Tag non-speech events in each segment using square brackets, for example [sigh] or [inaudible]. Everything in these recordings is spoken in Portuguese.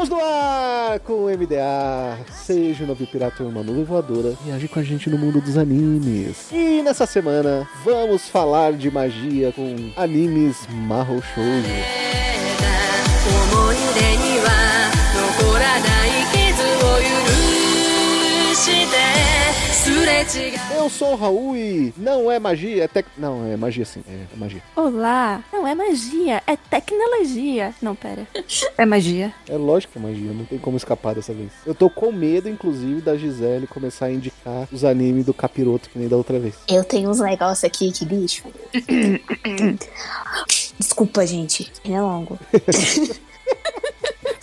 Estamos no ar com o MDA. Seja o novo pirata ou uma nuvem voadora. Viaje com a gente no mundo dos animes. E nessa semana vamos falar de magia com animes Mahou. Eu sou o Raul e não é magia, é tec... Não, é magia sim, é, é magia. Olá! Não é magia, é tecnologia. Não, pera. É magia. É lógico que é magia, não tem como escapar dessa vez. Eu tô com medo, inclusive, da Gisele começar a indicar os animes do capiroto que nem da outra vez. Eu tenho uns negócios aqui que, bicho. [coughs] Desculpa, gente. Ele é longo. [laughs]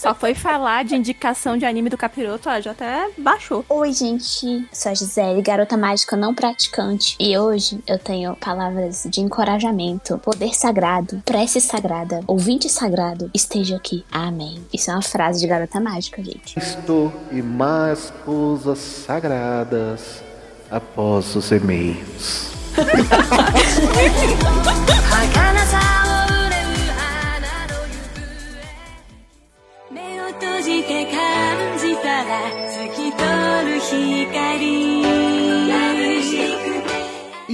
Só foi falar de indicação de anime do capiroto, ó, já até baixou. Oi, gente. Sou a Gisele, garota mágica não praticante. E hoje eu tenho palavras de encorajamento, poder sagrado, prece sagrada, ouvinte sagrado, esteja aqui. Amém. Isso é uma frase de garota mágica, gente. Cristo e mais coisas sagradas após os e-mails. [laughs]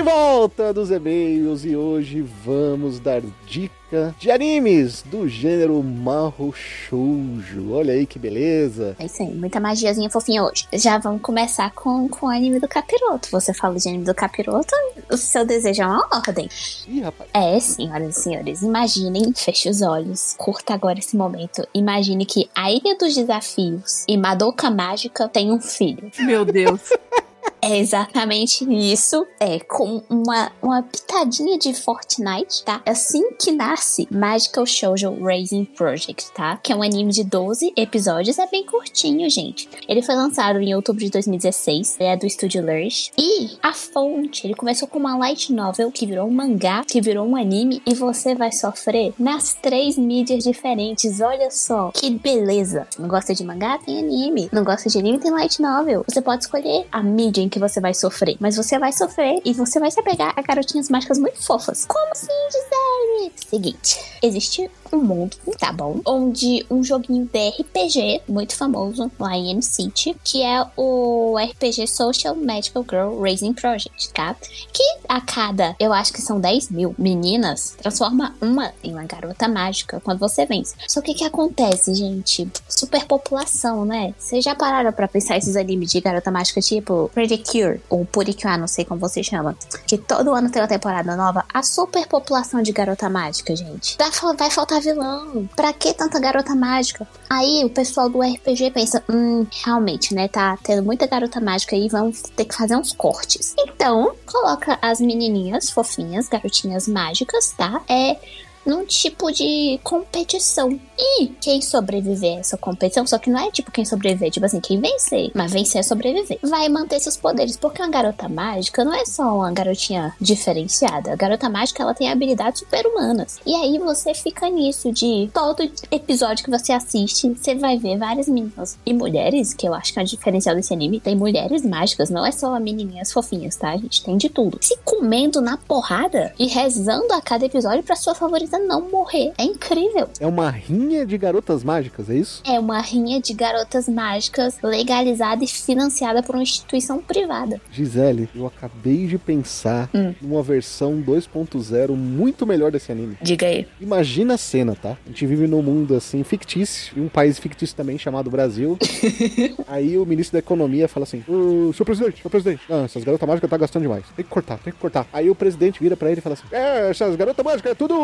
De volta dos e-mails e hoje vamos dar dica de animes do gênero Mahou Shoujo. Olha aí que beleza. É isso aí, muita magiazinha fofinha hoje. Já vamos começar com, com o anime do capiroto. Você fala de anime do capiroto, o seu desejo é uma ordem. Ih, rapaz. É, senhoras e senhores, imaginem, feche os olhos, curta agora esse momento. Imagine que a Ilha dos Desafios e Madoka Mágica tem um filho. Meu Deus. [laughs] É exatamente isso. É com uma, uma pitadinha de Fortnite, tá? Assim que nasce Magical Shoujo Raising Project, tá? Que é um anime de 12 episódios. É bem curtinho, gente. Ele foi lançado em outubro de 2016. Ele é do estúdio Lurch. E a fonte, ele começou com uma light novel que virou um mangá, que virou um anime. E você vai sofrer nas três mídias diferentes. Olha só, que beleza. Não gosta de mangá? Tem anime. Não gosta de anime? Tem light novel. Você pode escolher a mídia que você vai sofrer. Mas você vai sofrer e você vai se apegar a garotinhas mágicas muito fofas. Como assim, Gisele? Seguinte, existe um mundo, tá bom? Onde um joguinho de RPG muito famoso lá em M-City, que é o RPG Social Magical Girl Raising Project, tá? Que a cada, eu acho que são 10 mil meninas, transforma uma em uma garota mágica quando você vence. Só que o que acontece, gente? Superpopulação, né? Vocês já pararam pra pensar esses animes de garota mágica tipo Pretty Cure ou Purikyo, não sei como você chama, que todo ano tem uma temporada nova? A superpopulação de garota mágica, gente. Vai faltar vilão. Pra que tanta garota mágica? Aí o pessoal do RPG pensa, hum, realmente, né? Tá tendo muita garota mágica aí, vamos ter que fazer uns cortes. Então, coloca as menininhas fofinhas, garotinhas mágicas, tá? É num tipo de competição. E quem sobreviver a essa competição, só que não é tipo quem sobreviver, tipo assim, quem vencer, mas vencer é sobreviver, vai manter seus poderes, porque uma garota mágica não é só uma garotinha diferenciada. A garota mágica, ela tem habilidades super-humanas. E aí você fica nisso de todo episódio que você assiste, você vai ver várias meninas e mulheres, que eu acho que é a diferencial desse anime, tem mulheres mágicas, não é só menininhas fofinhas, tá? A gente tem de tudo. Se comendo na porrada e rezando a cada episódio pra sua favorita não morrer. É incrível. É uma rinha de garotas mágicas, é isso? É uma rinha de garotas mágicas legalizada e financiada por uma instituição privada. Gisele, eu acabei de pensar Hum. numa versão 2.0 muito melhor desse anime. Diga aí. Imagina a cena, tá? A gente vive num mundo assim fictício, e um país fictício também chamado Brasil. [laughs] Aí o ministro da economia fala assim: "Ô, senhor presidente, senhor presidente, não, essas garotas mágicas tá gastando demais. Tem que cortar, tem que cortar. Aí o presidente vira pra ele e fala assim: É, essas garotas mágicas é tudo.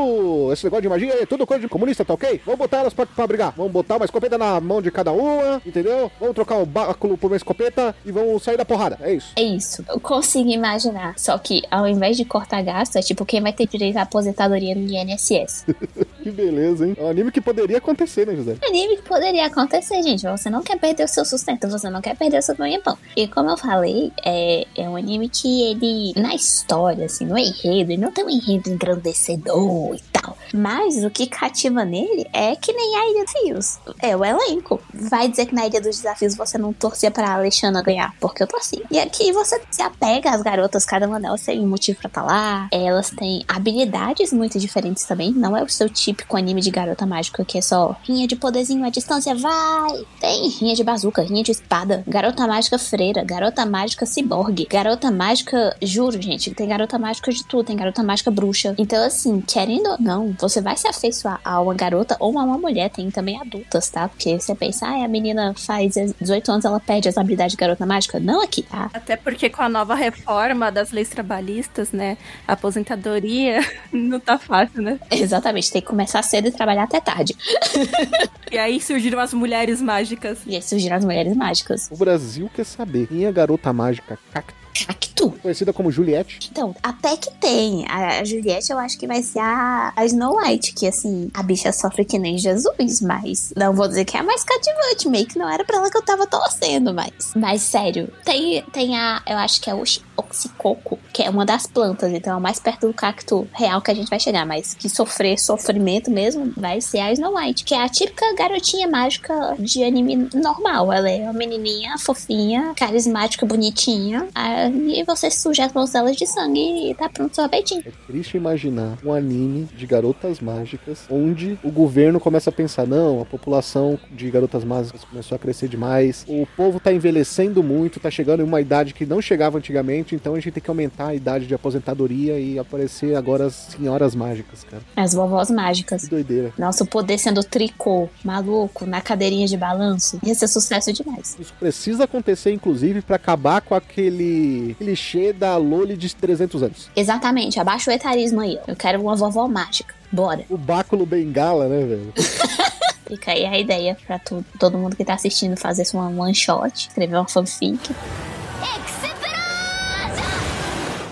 Esse negócio de magia é tudo coisa de comunista, tá ok? Vamos botar elas pra, pra brigar. Vamos botar uma escopeta na mão de cada uma, entendeu? Vamos trocar o báculo por uma escopeta e vamos sair da porrada. É isso. É isso. Eu consigo imaginar. Só que ao invés de cortar gasto, é tipo quem vai ter direito à aposentadoria no INSS. [laughs] Que beleza, hein? É um anime que poderia acontecer, né, José? anime que poderia acontecer, gente. Você não quer perder o seu sustento, você não quer perder o seu ganha-pão. E como eu falei, é, é um anime que ele, na história, assim, no enredo, ele não tem um enredo engrandecedor e tal. Mas o que cativa nele é que nem a Ilha dos Desafios. É o elenco. Vai dizer que na Ilha dos Desafios você não torcia pra Alexandra ganhar, porque eu torci. E aqui você se apega às garotas, cada uma delas tem um motivo pra estar lá. Elas têm habilidades muito diferentes também. Não é o seu típico anime de garota mágica que é só rinha de poderzinho à distância, vai! Tem rinha de bazuca, rinha de espada, garota mágica freira, garota mágica ciborgue, garota mágica, juro, gente, tem garota mágica de tudo, tem garota mágica bruxa. Então, assim, querendo ou não, você vai se afeiçoar a uma garota ou a uma mulher, tem também adultas, tá? Porque você pensa, ah, a menina faz 18 anos, ela perde as habilidades de garota mágica. Não aqui, tá? Até porque com a nova reforma das leis trabalhistas, né? A aposentadoria [laughs] não tá fácil, né? Exatamente, tem que começar cedo e trabalhar até tarde. [laughs] E aí surgiram as mulheres mágicas. E aí surgiram as mulheres mágicas. O Brasil quer saber quem é a garota mágica Cacto, Cacto. conhecida como Juliette. Então, até que tem. A Juliette, eu acho que vai ser a, a Snow White, que assim, a bicha sofre que nem Jesus, mas não vou dizer que é a mais cativante, meio que não era pra ela que eu tava torcendo, mas. Mas sério, tem, tem a, eu acho que é o oxicoco, que é uma das plantas, então é o mais perto do cacto real que a gente vai chegar, mas que sofrer sofrimento mesmo vai ser a Snow White, que é a típica garotinha mágica de anime normal. Ela é uma menininha fofinha, carismática, bonitinha, aí você sujeta as elas de sangue e tá pronto seu peitinho. É triste imaginar um anime de garotas mágicas onde o governo começa a pensar: não, a população de garotas mágicas começou a crescer demais, o povo tá envelhecendo muito, tá chegando em uma idade que não chegava antigamente, então a gente tem que aumentar a idade de aposentadoria e aparecer agora as senhoras mágicas, cara. As vovós Que mágicas. doideira. Nossa, o poder sendo tricô, maluco, na cadeirinha de balanço. Ia ser sucesso demais. Isso precisa acontecer, inclusive, pra acabar com aquele clichê da Loli de 300 anos. Exatamente, abaixa o etarismo aí. Eu quero uma vovó mágica. Bora. O báculo bengala, né, velho? [laughs] Fica aí a ideia pra tu- todo mundo que tá assistindo fazer uma one shot, escrever uma fanfic.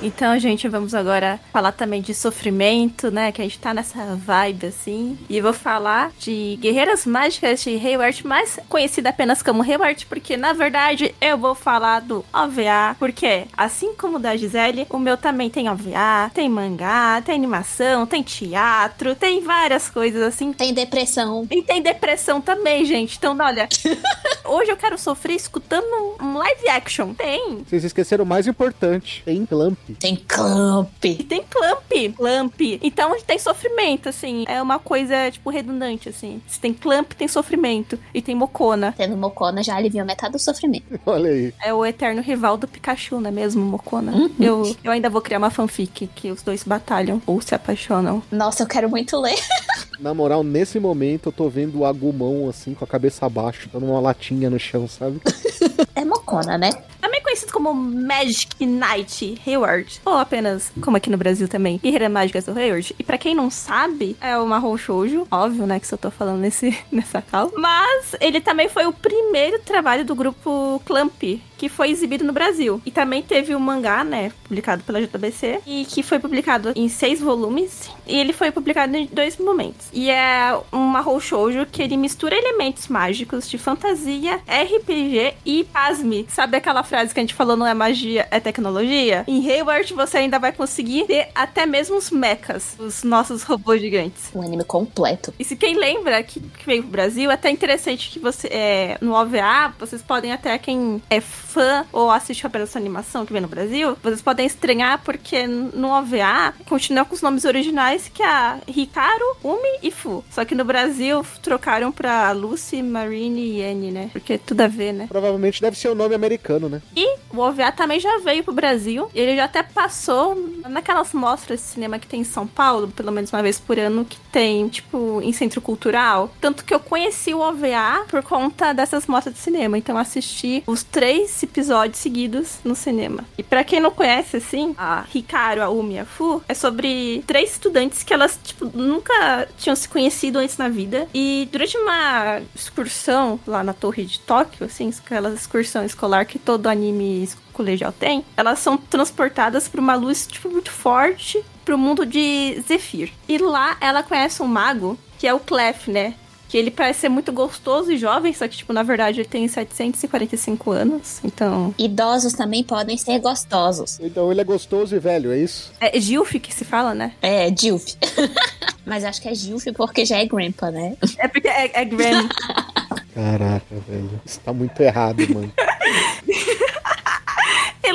Então, gente, vamos agora falar também de sofrimento, né? Que a gente tá nessa vibe assim. E eu vou falar de Guerreiras Mágicas de Hayward, mais conhecida apenas como Hayward, porque na verdade eu vou falar do OVA. Porque, assim como o da Gisele, o meu também tem OVA, tem mangá, tem animação, tem teatro, tem várias coisas assim. Tem depressão. E tem depressão também, gente. Então, olha, [laughs] hoje eu quero sofrer escutando um live action. Tem. Vocês esqueceram o mais importante: tem clamp. Tem clamp. E tem clamp, clamp. Então tem sofrimento, assim. É uma coisa, tipo, redundante, assim. Se tem clamp, tem sofrimento. E tem mocona. Tendo Mocona já aliviou metade do sofrimento. [laughs] Olha aí. É o eterno rival do Pikachu, não é mesmo, mocona? Eu, eu ainda vou criar uma fanfic que os dois batalham ou se apaixonam. Nossa, eu quero muito ler. [laughs] Na moral, nesse momento eu tô vendo o Agumon assim, com a cabeça abaixo, dando uma latinha no chão, sabe? [laughs] É Mocona, né? Conhecido como Magic Knight Hayward, ou apenas, como aqui no Brasil também, Guerreira Mágica do Hayward. E pra quem não sabe, é o Mahou Shoujo, óbvio, né, que eu tô falando nesse, [laughs] nessa cal. Mas ele também foi o primeiro trabalho do grupo Clamp, que foi exibido no Brasil. E também teve um mangá, né, publicado pela JBC, e que foi publicado em seis volumes. E ele foi publicado em dois momentos. E é um Mahou Shoujo que ele mistura elementos mágicos de fantasia, RPG e, pasme, sabe aquela frase que a gente falou não é magia, é tecnologia? Em Hayward você ainda vai conseguir ter até mesmo os mechas, os nossos robôs gigantes. Um anime completo. E se quem lembra que, que veio pro Brasil, é até interessante que você, é, no OVA, vocês podem até, quem é fã ou assiste apenas essa animação que vem no Brasil, vocês podem estranhar porque no OVA continua com os nomes originais que é a Hikaru, Umi e Fu. Só que no Brasil trocaram pra Lucy, Marine e Annie, né? Porque tudo a ver, né? Provavelmente deve ser o nome americano, né? E o OVA também já veio pro Brasil. Ele já até passou naquelas mostras de cinema que tem em São Paulo, pelo menos uma vez por ano, que tem, tipo, em centro cultural. Tanto que eu conheci o OVA por conta dessas mostras de cinema. Então assisti os três episódios seguidos no cinema. E para quem não conhece, assim, a Hikaru, a Umi e a Fu, é sobre três estudantes que elas, tipo, nunca tinham se conhecido antes na vida. E durante uma excursão lá na torre de Tóquio, assim, aquela excursão escolar que todo anime colegial tem, elas são transportadas por uma luz, tipo, muito forte pro mundo de Zephyr. E lá ela conhece um mago, que é o Clef, né? Que ele parece ser muito gostoso e jovem, só que, tipo, na verdade ele tem 745 anos, então... Idosos também podem ser gostosos. Então ele é gostoso e velho, é isso? É Gilf que se fala, né? É, Gilf. [laughs] Mas acho que é Gilf porque já é Grandpa, né? É porque é, é. [laughs] Caraca, velho. Isso tá muito errado, mano. [laughs]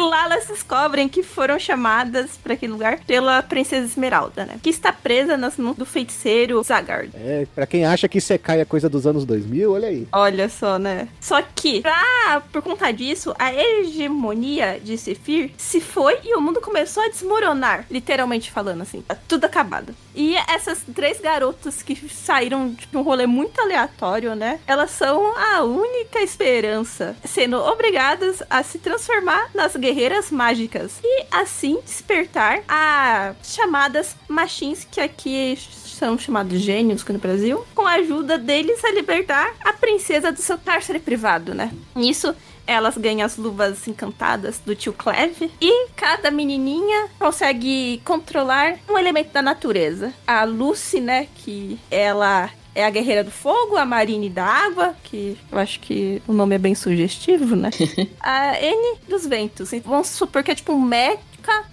Lá elas descobrem que foram chamadas para aquele lugar pela Princesa Esmeralda, né? Que está presa nas mãos do feiticeiro Zagard. É, pra quem acha que Sekai é coisa dos anos 2000, olha aí. Olha só, né? Só que, pra, por conta disso, a hegemonia de Sephir se foi e o mundo começou a desmoronar, literalmente falando assim. Tá tudo acabado. E essas três garotas que saíram de um rolê muito aleatório, né? Elas são a única esperança, sendo obrigadas a se transformar nas guerreiras mágicas e assim despertar as chamadas machins que aqui são chamados gênios aqui no Brasil, com a ajuda deles a libertar a princesa do seu cárcere privado, né? Nisso, elas ganham as luvas encantadas do tio Cleve e cada menininha consegue controlar um elemento da natureza. A Lucy, né, que ela é a guerreira do fogo, a Marine da água, que eu acho que o nome é bem sugestivo, né? [laughs] a N dos ventos. Então, vamos supor que é tipo um mecha,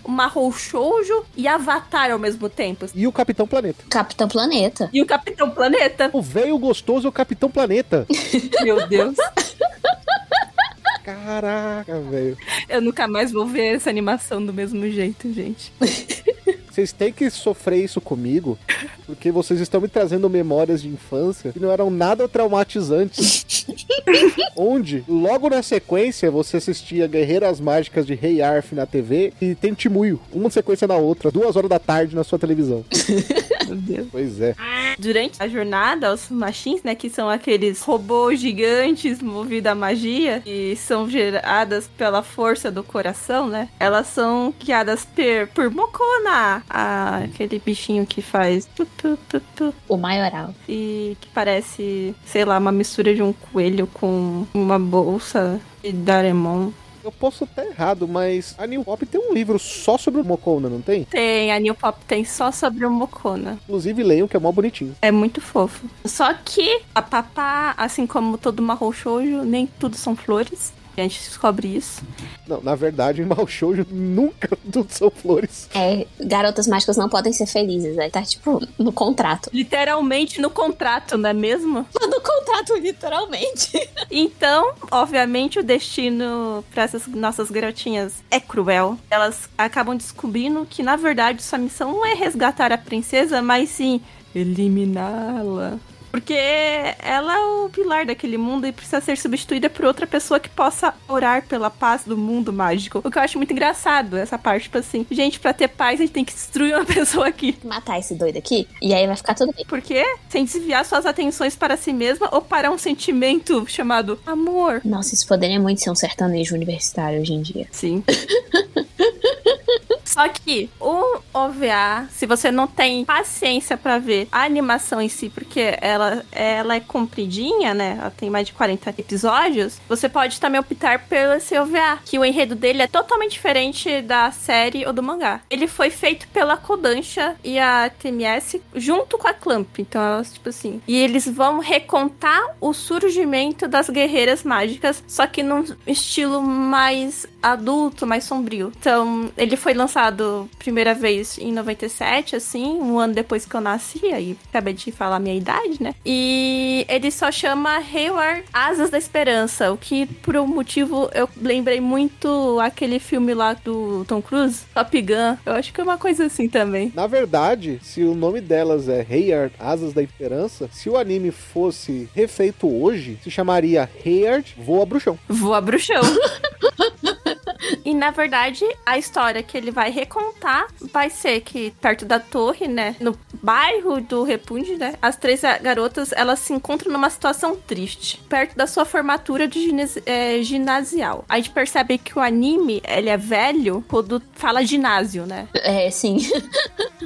uma Shoujo e Avatar ao mesmo tempo. E o Capitão Planeta. Capitão Planeta. E o Capitão Planeta. O velho gostoso é o Capitão Planeta. [laughs] Meu Deus. [laughs] Caraca, velho. Eu nunca mais vou ver essa animação do mesmo jeito, gente. [laughs] Vocês têm que sofrer isso comigo, porque vocês estão me trazendo memórias de infância que não eram nada traumatizantes. [laughs] Onde, logo na sequência, você assistia Guerreiras Mágicas de Rei Arf na TV e tem Timuio, uma sequência na outra, duas horas da tarde na sua televisão. [laughs] Meu Deus. Pois é. Durante a jornada, os machins, né, que são aqueles robôs gigantes movidos à magia, e são geradas pela força do coração, né? Elas são guiadas per, por Mokona, a, aquele bichinho que faz tu, tu, tu, tu, O maioral. e que parece, sei lá, uma mistura de um coelho com uma bolsa de Daremon. Eu posso estar errado, mas a New Pop tem um livro só sobre o Mokona, não tem? Tem, a New Pop tem só sobre o Mokona. Inclusive leiam, que é mó bonitinho. É muito fofo. Só que a papá, assim como todo Mahou Shoujo, nem tudo são flores. A gente descobre isso. Não, na verdade, em Mal Shoujo nunca [laughs] tudo são flores. É, garotas mágicas não podem ser felizes. Aí tá, tipo, no contrato. Literalmente no contrato, não é mesmo? [laughs] No contrato, literalmente. Então, obviamente, o destino para essas nossas garotinhas é cruel. Elas acabam descobrindo que, na verdade, sua missão não é resgatar a princesa, mas sim eliminá-la. Porque ela é o pilar daquele mundo e precisa ser substituída por outra pessoa que possa orar pela paz do mundo mágico. O que eu acho muito engraçado, essa parte, tipo assim, gente, pra ter paz a gente tem que destruir uma [laughs] pessoa aqui. Matar esse doido aqui, e aí vai ficar tudo bem. Por quê? Sem desviar suas atenções para si mesma ou para um sentimento chamado amor. Nossa, isso poderia muito ser um sertanejo universitário hoje em dia. Sim. [laughs] Só que o OVA, se você não tem paciência pra ver a animação em si, porque ela, ela é compridinha, né? Ela tem mais de 40 episódios, você pode também optar pelo esse OVA, que o enredo dele é totalmente diferente da série ou do mangá. Ele foi feito pela Kodansha e a TMS junto com a Clamp. Então, elas, tipo assim. E eles vão recontar o surgimento das guerreiras mágicas, só que num estilo mais adulto, mais sombrio. Então, ele foi lançado primeira vez em 97, assim, um ano depois que eu nasci, aí acabei de falar a minha idade, né? E ele só chama Hayward Asas da Esperança, o que por um motivo eu lembrei muito aquele filme lá do Tom Cruise, Top Gun. Eu acho que é uma coisa assim também. Na verdade, se o nome delas é Hayard Asas da Esperança, se o anime fosse refeito hoje, se chamaria Hayard Voa Bruxão. Voa Bruxão. [laughs] E na verdade, a história que ele vai recontar vai ser que perto da torre, né, no bairro do Repunde, né, as três garotas elas se encontram numa situação triste, perto da sua formatura de ginesi é, ginasial. A gente percebe que o anime ele é velho quando fala ginásio, né? É, sim.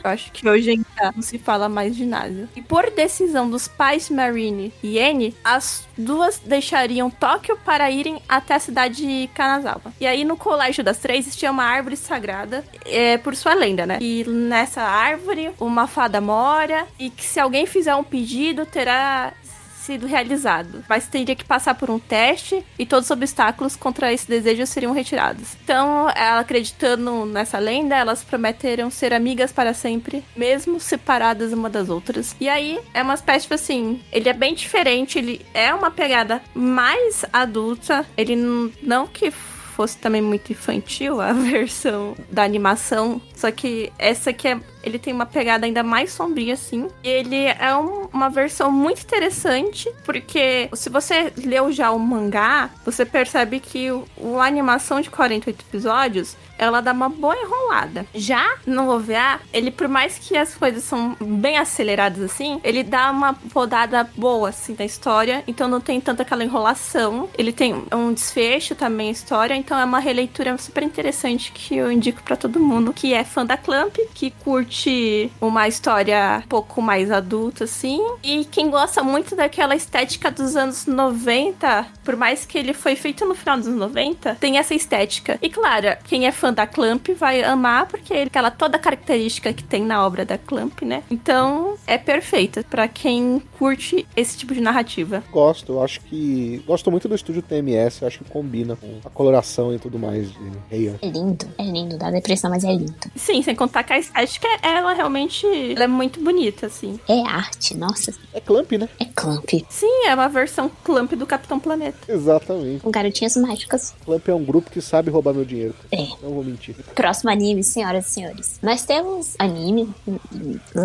Eu acho que hoje ainda não se fala mais ginásio. E por decisão dos pais Marine e Anne, as duas deixariam Tóquio para irem até a cidade de Kanazawa. E aí no colégio das três existia uma árvore sagrada, é, por sua lenda, né? E nessa árvore uma fada mora e que se alguém fizer um pedido terá sido realizado, mas teria que passar por um teste e todos os obstáculos contra esse desejo seriam retirados. Então, ela acreditando nessa lenda, elas prometeram ser amigas para sempre, mesmo separadas uma das outras. E aí é uma espécie tipo assim, ele é bem diferente, ele é uma pegada mais adulta, ele não que fosse também muito infantil a [laughs] versão da animação, só que essa aqui é ele tem uma pegada ainda mais sombria, assim. E ele é um, uma versão muito interessante, porque se você leu já o mangá, você percebe que o, a animação de 48 episódios ela dá uma boa enrolada. Já no OVA, ele, por mais que as coisas são bem aceleradas assim, ele dá uma rodada boa, assim, da história. Então não tem tanta aquela enrolação. Ele tem um desfecho também, a história. Então é uma releitura super interessante que eu indico para todo mundo que é fã da Clamp, que curte uma história um pouco mais adulta, assim. E quem gosta muito daquela estética dos anos 90, por mais que ele foi feito no final dos anos 90, tem essa estética. E claro, quem é fã da Clamp vai amar, porque ele aquela toda a característica que tem na obra da Clamp, né? Então é perfeita para quem curte esse tipo de narrativa. Gosto, eu acho que. Gosto muito do estúdio TMS, acho que combina com a coloração e tudo mais de Heia. É lindo, é lindo, dá depressão, mas é lindo. Sim, sem contar que a estética, ela realmente ela é muito bonita, assim. É arte, nossa. É Clamp, né? É Clamp. Sim, é uma versão Clamp do Capitão Planeta. Exatamente. Com garotinhas mágicas. Clamp é um grupo que sabe roubar meu dinheiro. É. Não vou mentir. Próximo anime, senhoras e senhores. Nós temos anime,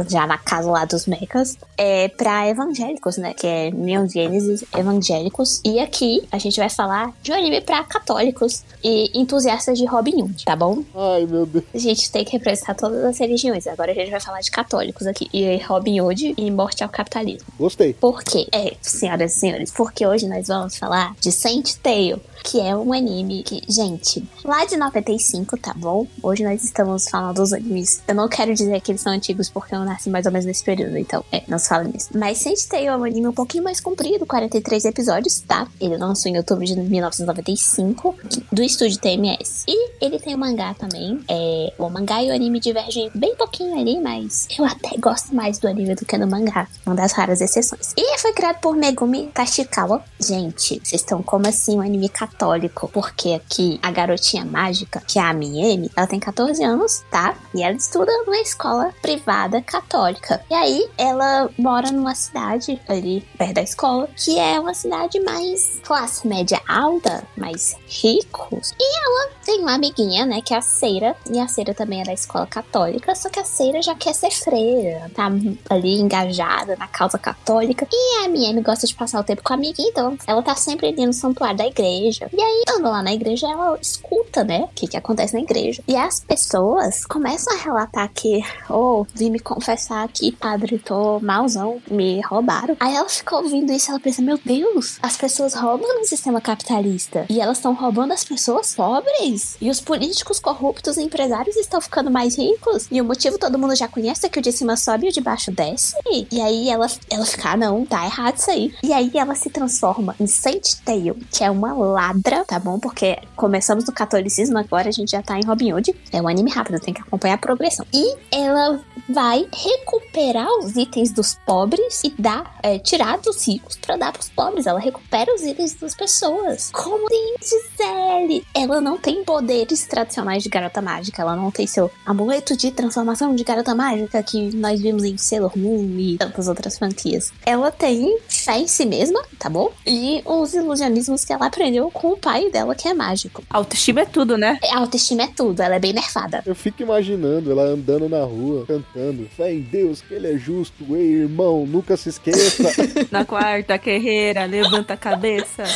já na casa lá dos mechas, é pra evangélicos, né? Que é Neon Genesis Evangélicos. E aqui a gente vai falar de um anime pra católicos e entusiastas de Robin Hood, tá bom? Ai, meu Deus. A gente tem que representar todas as religiões. Agora a gente vai falar de católicos aqui. E Robin Hood e morte ao capitalismo. Gostei. Por quê? É, senhoras e senhores, porque hoje nós vamos falar de Saint Tail, que é um anime que, gente, lá de 95, tá bom? Hoje nós estamos falando dos animes. Eu não quero dizer que eles são antigos porque eu nasci mais ou menos nesse período, então, é, não se fala nisso. Mas Saint Tail é um anime um pouquinho mais comprido, 43 episódios, tá? Ele lançou em outubro de 1995, do estúdio TMS. E ele tem o mangá também. É, o mangá e o anime divergem bem pouquinho ali, mas eu até gosto mais do anime do que do mangá. Uma das raras exceções. E foi criado por Megumi Tashikawa. Gente, vocês estão como assim um anime católico? Porque aqui a garotinha mágica, que é a Miemi, ela tem 14 anos, tá? E ela estuda numa escola privada católica. E aí ela mora numa cidade ali perto da escola, que é uma cidade mais classe média alta, mais ricos. E ela tem uma amiguinha, né, que é a Ceira. E a Ceira também é da escola católica, só que a Seira já quer ser freira, tá ali engajada na causa católica. E a MM gosta de passar o tempo com a amiga, então ela tá sempre ali no santuário da igreja. E aí, andando lá na igreja, ela escuta, né, o que que acontece na igreja. E as pessoas começam a relatar que, oh, vim me confessar aqui, padre, tô malzão, me roubaram. Aí ela ficou ouvindo isso, ela pensa, meu Deus, as pessoas roubam no sistema capitalista. E elas estão roubando as pessoas pobres. E os políticos corruptos e empresários estão ficando mais ricos. E o motivo todo mundo já conhece é que o de cima sobe e o de baixo desce. E aí ela, ela fica, ah, não, tá errado isso aí. E aí ela se transforma em Saint Tail, que é uma ladra, tá bom? Porque começamos no catolicismo, agora a gente já tá em Robin Hood. É um anime rápido, tem que acompanhar a progressão. E ela vai recuperar os itens dos pobres e dar, é, tirar dos ricos pra dar pros pobres. Ela recupera os itens das pessoas. Como tem Gisele? Ela não tem poderes tradicionais de garota mágica. Ela não tem seu amuleto de transformação de garota mágica que nós vimos em Sailor Moon e tantas outras franquias. Ela tem fé em si mesma, tá bom? E os ilusionismos que ela aprendeu com o pai dela, que é mágico. Autoestima é tudo, né? A autoestima é tudo, ela é bem nerfada. Eu fico imaginando ela andando na rua, cantando. Fé em Deus, que ele é justo. Ei, irmão, nunca se esqueça. [laughs] Na quarta, guerreira, levanta a cabeça. [laughs]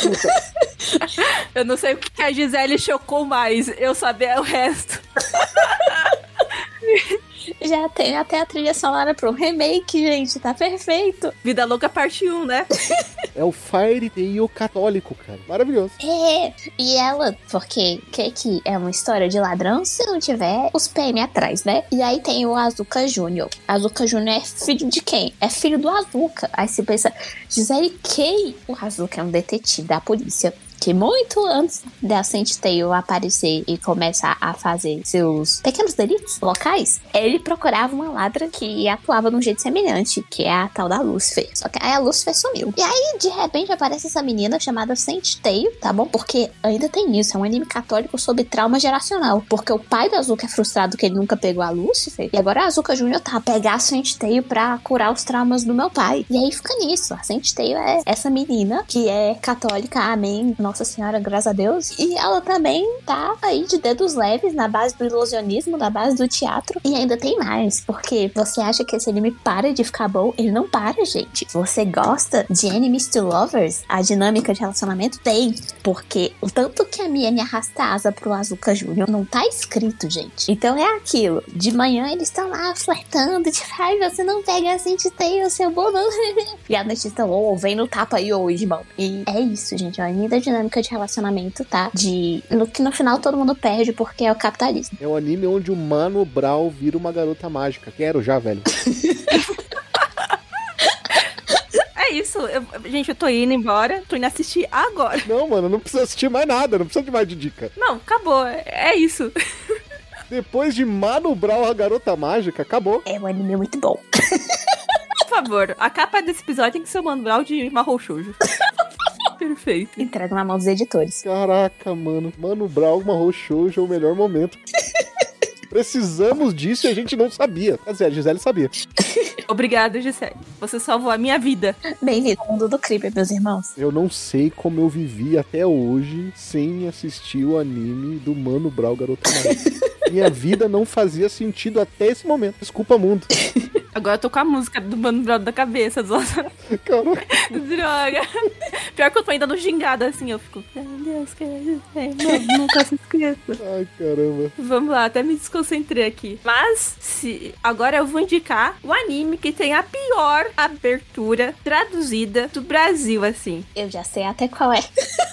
Eu não sei o que a Gisele chocou mais, eu saber o resto. [laughs] Já tem até a trilha sonora pro remake, gente, tá perfeito. Vida Louca parte 1, né? [laughs] é o Fire Tail católico, cara. Maravilhoso. É, e ela, porque que que é uma história de ladrão se não tiver os PM atrás, né? E aí tem o Azuka Júnior. Azuka Júnior é filho de quem? É filho do Azuka. Aí você pensa, Gisele quem? O Azuka é um detetive da polícia que muito antes da Saint Tail aparecer e começar a fazer seus pequenos delitos locais, ele procurava uma ladra que atuava de um jeito semelhante, que é a tal da Lucifer. Só que aí a Lucifer sumiu. E aí, de repente, aparece essa menina chamada Saint Tail, tá bom? Porque ainda tem isso, é um anime católico sobre trauma geracional. Porque o pai da Azuka é frustrado que ele nunca pegou a Lucifer, e agora a Azuka Júnior tá a pegar a Saint Tail pra curar os traumas do meu pai. E aí fica nisso. A Saint Tail é essa menina que é católica, amém, nossa Senhora, graças a Deus. E ela também tá aí de dedos leves na base do ilusionismo, na base do teatro. E ainda tem mais, porque você acha que esse anime para de ficar bom? Ele não para, gente. Você gosta de enemies to lovers? A dinâmica de relacionamento tem. Porque o tanto que a Mia me arrasta a asa pro Azuka Júnior não tá escrito, gente. Então é aquilo. De manhã eles estão lá flertando, de ai, você não pega assim de ter o seu bolo. [laughs] e a estão, ô, oh, vem no tapa aí hoje, irmão. E é isso, gente. É uma linda dinâmica de relacionamento, tá? De. No que no final todo mundo perde porque é o capitalismo. É um anime onde o Mano Brown vira uma garota mágica. Quero já, velho. É isso. Eu- gente, eu tô indo embora. Tô indo assistir agora. Não, mano, não precisa assistir mais nada, não precisa de mais de dica. Não, acabou. É é isso. Depois de Mano Brown, a garota mágica, acabou. É um anime muito bom. Por favor, a capa desse episódio tem que ser o Mano Brown de Marrom Shoujo. [laughs] Perfeito. Entrega na mão dos editores. Caraca, mano. Mano Brown, uma Shoujo é o melhor momento. [laughs] Precisamos disso e a gente não sabia. Quer dizer, a Gisele sabia. [laughs] Obrigada, Gisele. Você salvou a minha vida. Bem-vindo ao mundo do crime, meus irmãos. Eu não sei como eu vivi até hoje sem assistir o anime do Mano Brown Garota Mágica. [laughs] Minha vida não fazia sentido até esse momento. Desculpa, mundo. [laughs] Agora eu tô com a música do Mano Brown da cabeça. Nossa, Caraca. [laughs] droga. Pior que eu tô ainda no gingado assim. Eu fico, meu Deus, que é Não, nunca se esqueça. [laughs] Ai, caramba. Vamos lá, até me desconcentrei aqui. Mas, se agora eu vou indicar o anime que tem a pior abertura traduzida do Brasil, assim. Eu já sei até qual é.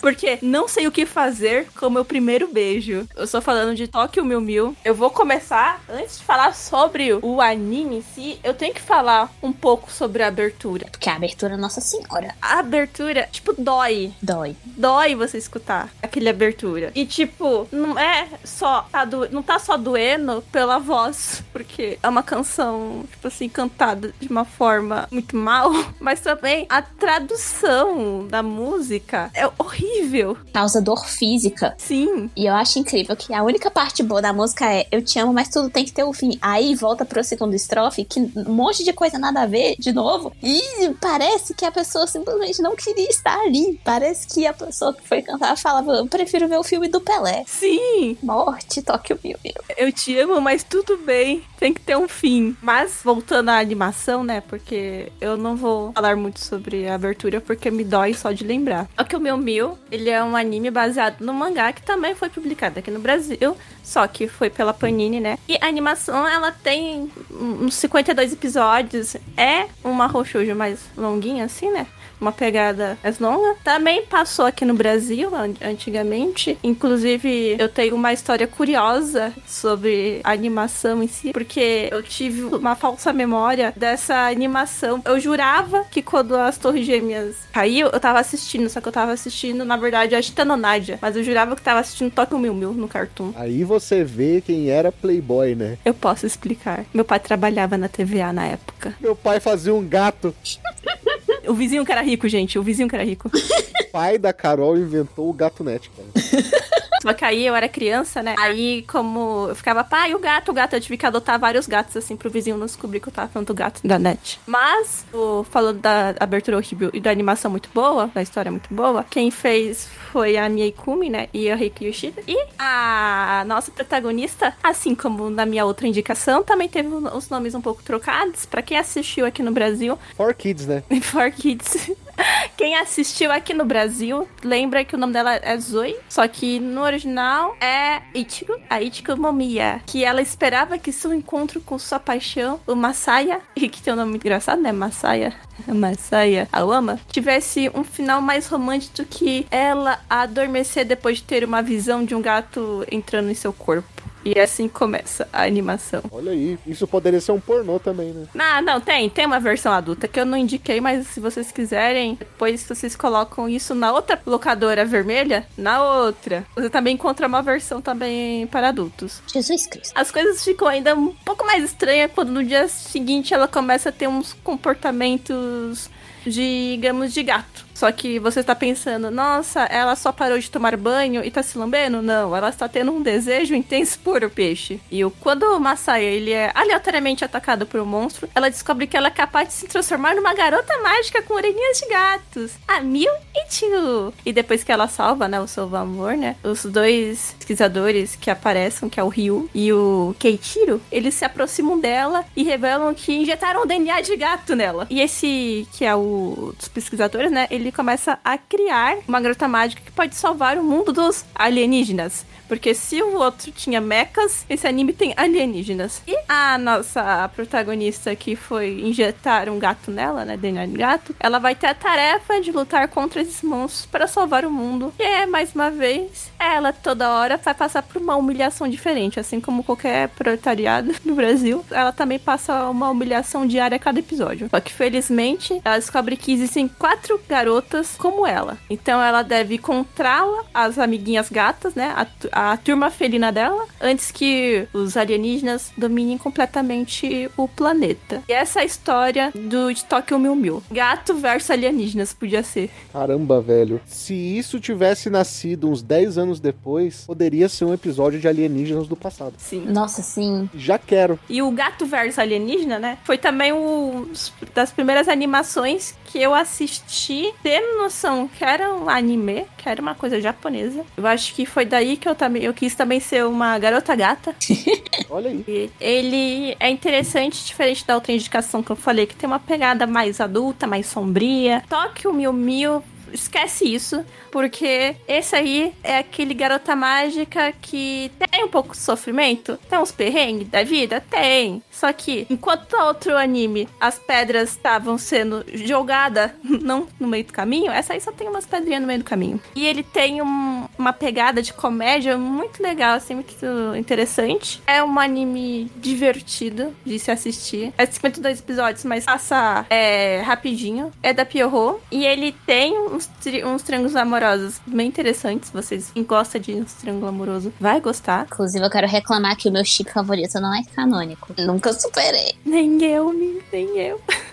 Porque não sei o que fazer com o meu primeiro beijo. Eu estou falando de Tóquio Mil Mil. Eu vou começar, antes de falar sobre o anime em si, eu tenho que falar um pouco sobre a abertura. Porque a abertura é Nossa Senhora. A abertura, tipo, dói. Dói. Dói você escutar aquele abertura. E, tipo, não é só. Tá do, não tá só doendo pela voz, [laughs] porque é uma canção, tipo assim, cantada de uma forma muito mal, [laughs] mas também a tradução da música é horrível. horrível. Causa dor física. Sim. E eu acho incrível que a única parte boa da música é eu te amo, mas tudo tem que ter um fim. Aí volta pro segundo estrofe, que um monte de coisa nada a ver de novo. E parece que a pessoa simplesmente não queria estar ali. Parece que a pessoa que foi cantar falava, eu prefiro ver o filme do Pelé. Sim. Morte, toque o meu. Eu te amo, mas tudo bem. Tem que ter um fim. Mas, voltando à animação, né? Porque eu não vou falar muito sobre a abertura, porque me dói só de lembrar. O que o meu Mil, ele é um anime baseado no mangá que também foi publicado aqui no Brasil, só que foi pela Panini, né? E a animação, ela tem uns 52 episódios. É uma roxuja mais longuinha, assim, né? Uma pegada mais longa. Também passou aqui no Brasil antigamente. Inclusive, eu tenho uma história curiosa sobre a animação em si, porque eu tive uma falsa memória dessa animação. Eu jurava que quando as Torres Gêmeas caiu, eu tava assistindo, só que eu tava assistindo, na verdade, a Titanonádia. Mas eu jurava que tava assistindo Tokyo Mil Mil no Cartoon. Aí você vê quem era Playboy, né? Eu posso explicar. Meu pai trabalhava na TVA na época. Meu pai fazia um gato. [laughs] o vizinho que era rico, gente. O vizinho que era rico. o pai da Carol inventou o gato net, cara. [laughs] Só que aí eu era criança, né? Aí, como eu ficava, pai, o gato, o gato, eu tive que adotar vários gatos, assim, pro vizinho não descobrir que eu tava falando do gato da net. Mas, o, falando da abertura horrível e da animação muito boa, da história muito boa, quem fez foi a Mia Ikumi, né? E a Riku Yoshida. E a nossa protagonista, assim como na minha outra indicação, também teve os nomes um pouco trocados. Pra quem assistiu aqui no Brasil. For Kids, né? [laughs] For Kids. [laughs] Quem assistiu aqui no Brasil lembra que o nome dela é Zoe, só que no original é Ichigo, a Ichigo Momiya, que ela esperava que seu encontro com sua paixão, o Masaya, [laughs] e que tem um nome engraçado, né? Masaya, [laughs] Masaya Awama, tivesse um final mais romântico que ela adormecer depois de ter uma visão de um gato entrando em seu corpo. E assim começa a animação. Olha aí, isso poderia ser um pornô também, né? Ah, não, tem. Tem uma versão adulta que eu não indiquei, mas se vocês quiserem, depois vocês colocam isso na outra locadora vermelha, na outra. Você também encontra uma versão também para adultos. Jesus Cristo. As coisas ficam ainda um pouco mais estranhas quando no dia seguinte ela começa a ter uns comportamentos digamos, de gato. Só que você está pensando, nossa, ela só parou de tomar banho e tá se lambendo? Não, ela está tendo um desejo intenso por o peixe. E o, quando o Masaya ele é aleatoriamente atacado por um monstro, ela descobre que ela é capaz de se transformar numa garota mágica com orelhinhas de gatos. A Mil e Tio. E depois que ela salva, né, o seu amor, né, os dois pesquisadores que aparecem, que é o Ryu e o Keichiro, eles se aproximam dela e revelam que injetaram DNA de gato nela. E esse, que é o dos pesquisadores, né, ele ele começa a criar uma garota mágica que pode salvar o mundo dos alienígenas. Porque se o outro tinha mechas, esse anime tem alienígenas. E a nossa protagonista que foi injetar um gato nela, né? De gato, ela vai ter a tarefa de lutar contra esses monstros para salvar o mundo. E é, mais uma vez, ela toda hora vai passar por uma humilhação diferente. Assim como qualquer proletariado no Brasil, ela também passa uma humilhação diária a cada episódio. Só que felizmente, ela descobre que existem quatro garotas como ela. Então ela deve encontrá-la, as amiguinhas gatas, né? A, a turma felina dela antes que os alienígenas dominem completamente o planeta. E essa é a história do de Tokyo Mil Mil. Gato versus alienígenas podia ser. Caramba, velho. Se isso tivesse nascido uns 10 anos depois, poderia ser um episódio de alienígenas do passado. Sim. Nossa, sim. Já quero. E o Gato versus alienígena, né? Foi também um das primeiras animações que eu assisti, tendo noção que era um anime, que era uma coisa japonesa. Eu acho que foi daí que eu também eu quis também ser uma garota gata. [laughs] Olha aí. E ele é interessante, diferente da outra indicação que eu falei, que tem uma pegada mais adulta, mais sombria. Tóquio Mil Mil esquece isso, porque esse aí é aquele garota mágica que tem um pouco de sofrimento, tem uns perrengues da vida, tem. Só que enquanto outro anime as pedras estavam sendo jogadas [laughs] não no meio do caminho, essa aí só tem umas pedrinhas no meio do caminho. E ele tem um, uma pegada de comédia muito legal, assim, muito interessante. É um anime divertido de se assistir. É 52 episódios, mas passa é, rapidinho. É da Pierrot. E ele tem uns, tri uns triângulos amorosos bem interessantes. Vocês, quem gosta de um triângulo amoroso, vai gostar. Inclusive, eu quero reclamar que o meu chip favorito não é canônico. Nunca superei. Nem eu, nem eu. [laughs]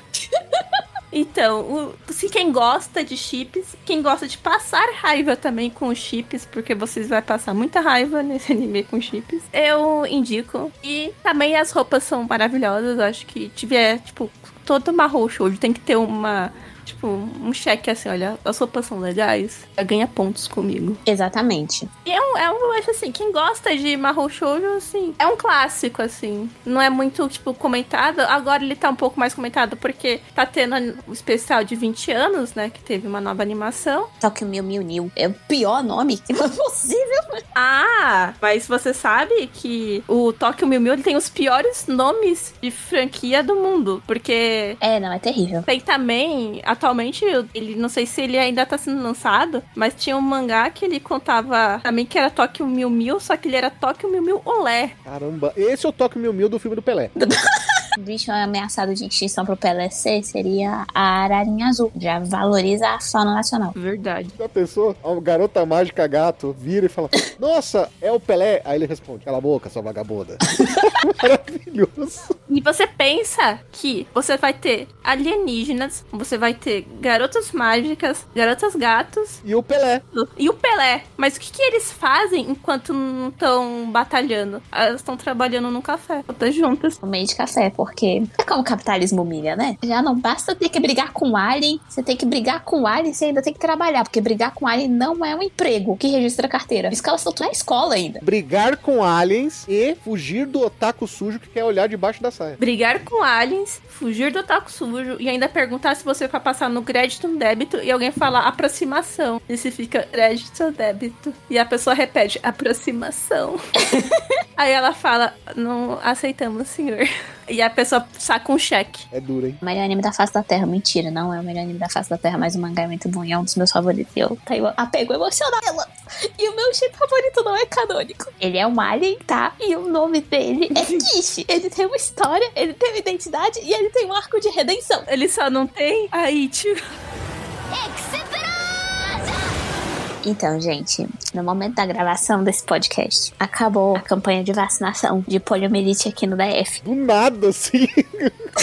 Então, se quem gosta de chips, quem gosta de passar raiva também com chips, porque vocês vão passar muita raiva nesse anime com chips, eu indico. E também as roupas são maravilhosas. Eu acho que tiver, tipo, todo marrom hoje tem que ter uma Tipo, um cheque assim, olha, as roupas são legais, ganha pontos comigo. Exatamente. E é um, é um, eu acho assim, quem gosta de Mahou Shoujo, assim, é um clássico, assim. Não é muito, tipo, comentado. Agora ele tá um pouco mais comentado porque tá tendo o especial de 20 anos, né? Que teve uma nova animação. Tokyo Mew Mew New é o pior nome que é [laughs] possível. Ah, mas você sabe que o Tokyo Mew Mew ele tem os piores nomes de franquia do mundo. Porque. É, não, é terrível. Tem também atualmente, ele não sei se ele ainda tá sendo lançado, mas tinha um mangá que ele contava também que era Tokyo Mil Mil, só que ele era Tokyo Mil Mil Olé. Caramba, esse é o Tokyo Mil Mil do filme do Pelé. [laughs] bicho ameaçado de extinção pro PLC seria a ararinha azul. Já valoriza a fauna nacional. Verdade. Já pensou? A garota mágica gato vira e fala: Nossa, é o Pelé. Aí ele responde: Cala a boca, sua vagabunda. [laughs] Maravilhoso. E você pensa que você vai ter alienígenas, você vai ter garotas mágicas, garotas gatos. E o Pelé. E o Pelé. Mas o que, que eles fazem enquanto não estão batalhando? Elas estão trabalhando no café, todas juntas. No meio de café, porque é como o capitalismo humilha, né? Já não basta ter que brigar com o alien, você tem que brigar com o alien, você ainda tem que trabalhar, porque brigar com o alien não é um emprego que registra a carteira. Caras estão na escola ainda. Brigar com aliens e fugir do otaku sujo que quer olhar debaixo da saia. Brigar com aliens, fugir do otaku sujo e ainda perguntar se você vai passar no crédito ou débito e alguém falar aproximação. E se fica crédito ou débito. E a pessoa repete aproximação. [laughs] Aí ela fala, não aceitamos, senhor. E a pessoa saca um cheque. É duro, hein? O melhor anime da face da Terra. Mentira, não é o melhor anime da face da Terra, mas o mangá é muito bom e é um dos meus favoritos. E eu tenho apego emocional. E o meu jeito favorito não é canônico. Ele é um alien, tá? E o nome dele é [laughs] Kishi. Ele tem uma história, ele tem uma identidade e ele tem um arco de redenção. Ele só não tem a Ichi. Então, gente, no momento da gravação desse podcast, acabou a campanha de vacinação de poliomielite aqui no DF. Do nada, assim.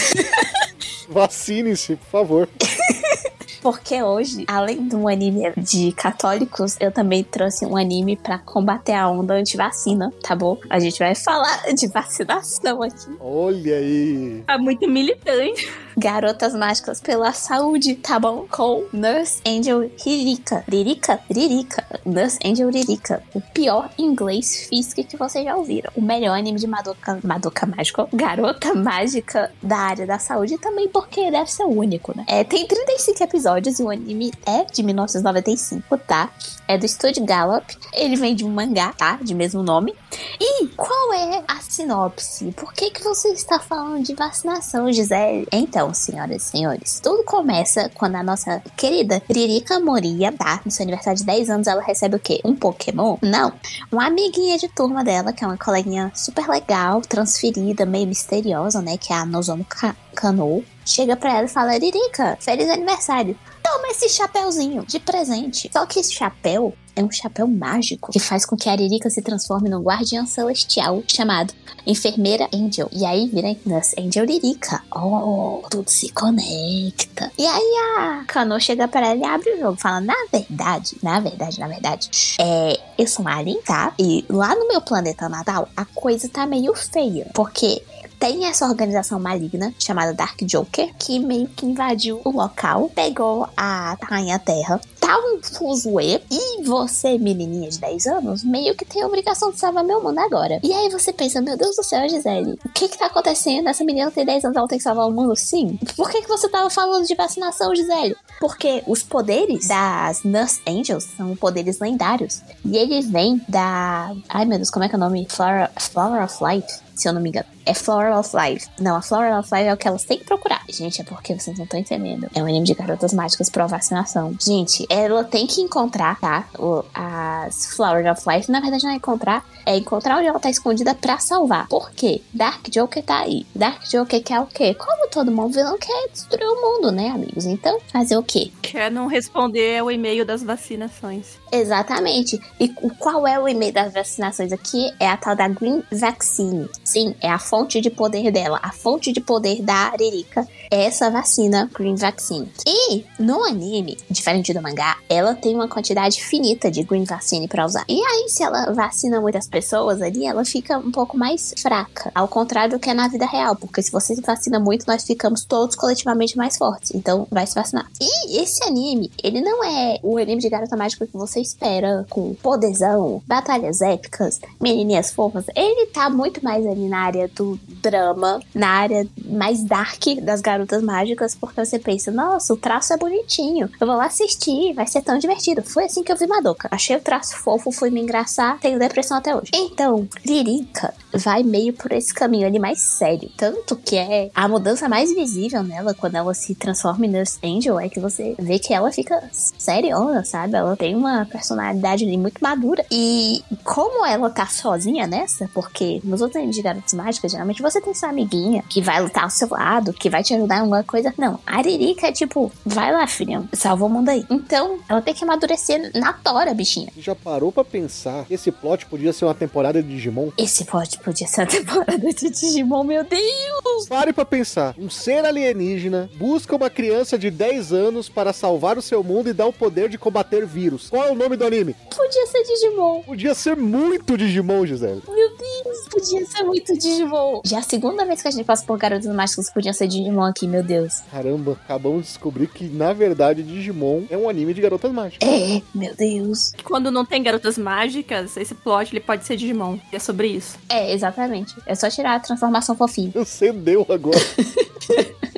[laughs] Vacine-se, por favor. [laughs] Porque hoje, além de um anime de católicos, eu também trouxe um anime para combater a onda anti-vacina, tá bom? A gente vai falar de vacinação aqui. Olha aí. Tá muito militante. Garotas Mágicas pela Saúde, tá bom? Com Nurse Angel Ririka. Lirica? Lirica. Nurse Angel Lirica. O pior inglês físico que vocês já ouviram. O melhor anime de Madoka, Madoka Mágico. Garota Mágica da área da saúde também porque deve ser o único, né? É, tem 35 episódios e o anime é de 1995, tá? É do Studio Gallop. Ele vem de um mangá, tá? De mesmo nome. E qual é a sinopse? Por que que você está falando de vacinação, Gisele? Então, senhoras e senhores, tudo começa quando a nossa querida Ririka Moria, tá? No seu aniversário de 10 anos, ela recebe o quê? Um Pokémon? Não. Uma amiguinha de turma dela, que é uma coleguinha super legal, transferida, meio misteriosa, né? Que é a Nozomu Ka Kano. Chega pra ela e fala: Ririka, feliz aniversário. Toma esse chapéuzinho de presente. Só que esse chapéu é um chapéu mágico que faz com que a Aririca se transforme num guardião celestial chamado Enfermeira Angel. E aí vira Angel Lirica. Oh, tudo se conecta. E aí a Kano chega pra ela e abre o jogo. Fala, na verdade, na verdade, na verdade, é, eu sou um alien, tá? E lá no meu planeta natal, a coisa tá meio feia. Porque tem essa organização maligna chamada Dark Joker que meio que invadiu o local, pegou a Rainha Terra, tá um fuzuê e você, menininha de 10 anos, meio que tem a obrigação de salvar meu mundo agora. E aí você pensa, meu Deus do céu, Gisele, o que que tá acontecendo? Essa menina tem 10 anos, ela tem que salvar o mundo? Sim. Por que que você tava falando de vacinação, Gisele? Porque os poderes das Nurse Angels são poderes lendários. E eles vêm da... Ai, meu Deus, como é que é o nome? Flower of Life se eu não me engano. É Flower of Life. Não, a Flower of Life é o que elas têm que procurar. Gente, é porque vocês não estão entendendo. É um anime de garotas mágicas pro vacinação. Gente, ela tem que encontrar, tá? O, as Flower of Life. Na verdade, não é encontrar. É encontrar onde ela tá escondida pra salvar. Por quê? Dark Joker tá aí. Dark Joker quer o quê? Como todo mundo vilão quer destruir o mundo, né, amigos? Então, fazer o quê? Quer não responder ao e-mail das vacinações. Exatamente. E o- qual é o e-mail das vacinações aqui? É a tal da Green Vaccine. Sim, é a fonte de poder dela. A fonte de poder da Aririca essa vacina Green Vaccine. E no anime, diferente do mangá, ela tem uma quantidade finita de Green Vaccine pra usar. E aí, se ela vacina muitas pessoas ali, ela fica um pouco mais fraca. Ao contrário do que é na vida real, porque se você se vacina muito, nós ficamos todos coletivamente mais fortes. Então, vai se vacinar. E esse anime, ele não é o anime de garota mágica que você espera, com poderzão, batalhas épicas, menininhas fofas. Ele tá muito mais ali na área do drama, na área mais dark das garotas mágicas, porque você pensa, nossa, o traço é bonitinho. Eu vou lá assistir, vai ser tão divertido. Foi assim que eu vi Madoka. Achei o traço fofo, fui me engraçar, tenho depressão até hoje. Então, Lirica vai meio por esse caminho ali mais sério. Tanto que é a mudança mais visível nela quando ela se transforma em Nurse Angel é que você vê que ela fica seriona, sabe? Ela tem uma personalidade ali muito madura. E como ela tá sozinha nessa, porque nos outros animes de garotas mágicas, geralmente você tem sua amiguinha que vai lutar ao seu lado, que vai te ajudar alguma coisa. Não, a Lirica é tipo, vai lá, filha, salva o mundo aí. Então, ela tem que amadurecer na tora, bichinha. Já parou pra pensar que esse plot podia ser uma temporada de Digimon? Esse pode podia ser a [laughs] temporada de Digimon, meu Deus! Pare pra pensar. Um ser alienígena busca uma criança de 10 anos para salvar o seu mundo e dar o poder de combater vírus. Qual é o nome do anime? Podia ser Digimon. Podia ser muito Digimon, Gisele. Meu Deus, podia ser muito Digimon. Já é a segunda vez que a gente passa por garotos mágicos que podiam ser Digimon aqui, meu Deus. Caramba, acabamos de descobrir que, na verdade, Digimon é um anime de garotas mágicas. É, meu Deus. Quando não tem garotas mágicas, esse plot ele pode ser Digimon. E é sobre isso. É, exatamente. É só tirar a transformação fofinha. [laughs] Acendeu agora. [laughs]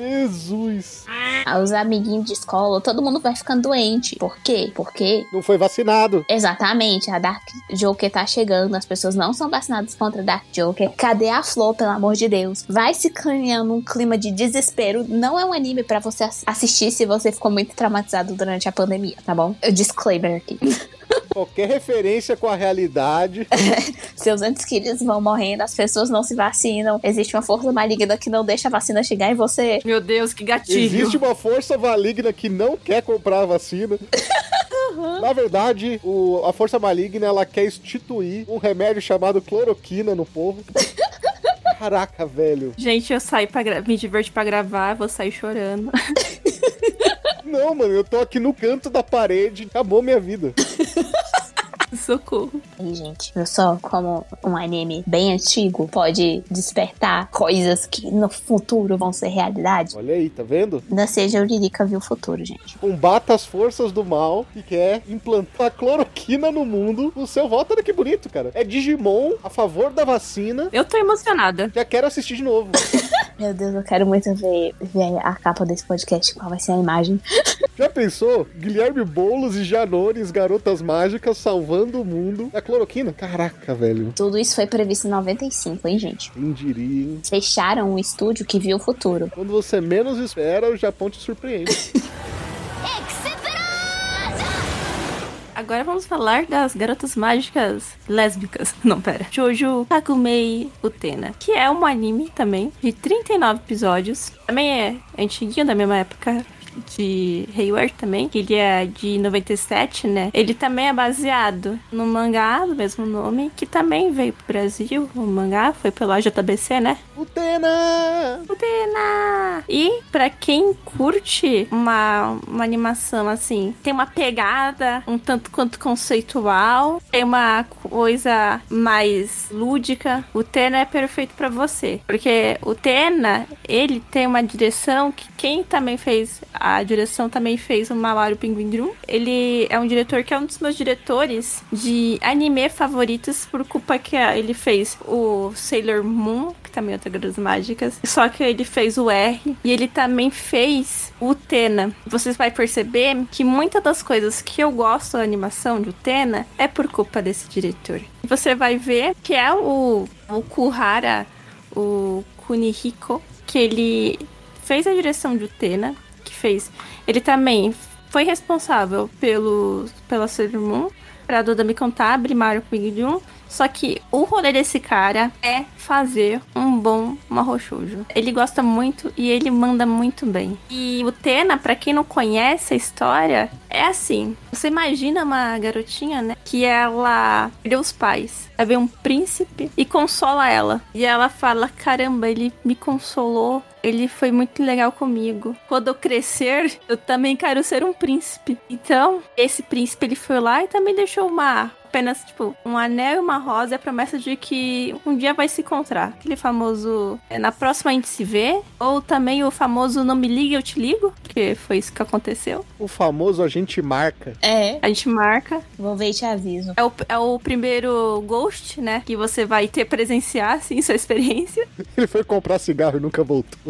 Jesus. Ah, Os amiguinhos de escola, todo mundo vai ficando doente. Por quê? Porque Não foi vacinado. Exatamente, a Dark Joker tá chegando, as pessoas não são vacinadas contra Dark Joker. Cadê a Flor, pelo amor de Deus? Vai se criando um clima de desespero. Não é um anime pra você ass- assistir se você ficou muito traumatizado durante a pandemia, tá bom? Disclaimer aqui. [laughs] Qualquer referência com a realidade. [laughs] Seus entes queridos vão morrendo, as pessoas não se vacinam. Existe uma força maligna que não deixa a vacina chegar em você. Meu Deus, que gatilho. Existe uma força maligna que não quer comprar a vacina. Na verdade, o- a força maligna ela quer instituir um remédio chamado cloroquina no povo. [laughs] Caraca, velho. Gente, eu saí pra gra- me divertir pra gravar, vou sair chorando. Não, mano, eu tô aqui no canto da parede. Acabou minha vida. [laughs] Socorro. E, gente, viu só como um anime bem antigo pode despertar coisas que no futuro vão ser realidade? Olha aí, tá vendo? Ainda seja o Lirica viu o futuro, gente. Combata as forças do mal e quer implantar cloroquina no mundo. O seu voto, olha que bonito, cara. É Digimon a favor da vacina. Eu tô emocionada. Já quero assistir de novo. [laughs] Meu Deus, eu quero muito ver, ver a capa desse podcast, qual vai ser a imagem. Já pensou? Guilherme Boulos e Janones, garotas mágicas, salvando o mundo da cloroquina? Caraca, velho. Tudo isso foi previsto em 95, hein, gente? Quem diria, hein? Fecharam um estúdio que viu o futuro. Quando você menos espera, o Japão te surpreende. [laughs] Agora vamos falar das garotas mágicas lésbicas. [laughs] Não, pera. Jojo Kagumei Utena, que é um anime também de 39 episódios. Também é antiguinho, da mesma época de Hayward também, que ele é de 97, né? Ele também é baseado no mangá do mesmo nome, que também veio pro Brasil. O mangá foi pela JBC, né? Utena! Utena! E pra quem curte uma, uma animação assim, tem uma pegada um tanto quanto conceitual, tem uma coisa mais lúdica, o Tena é perfeito pra você. Porque o Tena, ele tem uma direção que quem também fez a direção também fez o Mawaru Penguin Drum. Ele é um diretor que é um dos meus diretores de anime favoritos por culpa que ele fez o Sailor Moon, que também é outra Garotas Mágicas. Só que ele fez o R e ele também fez o Utena. Vocês vão perceber que muitas das coisas que eu gosto da animação de Utena é por culpa desse diretor. Você vai ver que é o, o Kuhara, o Kunihiko, que ele fez a direção de Utena, fez. Ele também foi responsável pelo, pela Sailor Moon, pra Dodami Contabile, Mario Pigdum Só que o rolê desse cara é fazer um bom marrochujo. Ele gosta muito e ele manda muito bem. E o Tena, para quem não conhece a história, é assim. Você imagina uma garotinha, né? Que ela perdeu os pais. Aí vem um príncipe e consola ela. E ela fala: Caramba, ele me consolou. Ele foi muito legal comigo. Quando eu crescer, eu também quero ser um príncipe. Então, esse príncipe ele foi lá e também deixou uma apenas, tipo, um anel e uma rosa e a promessa de que um dia vai se encontrar. Aquele famoso é, na próxima a gente se vê. Ou também o famoso não me liga, eu te ligo. Que foi isso que aconteceu. O famoso a gente marca. É, A gente marca. vou ver e te aviso. É o, é o primeiro Ghost, né? Que você vai ter presenciar, assim, sua experiência. [laughs] Ele foi comprar cigarro e nunca voltou.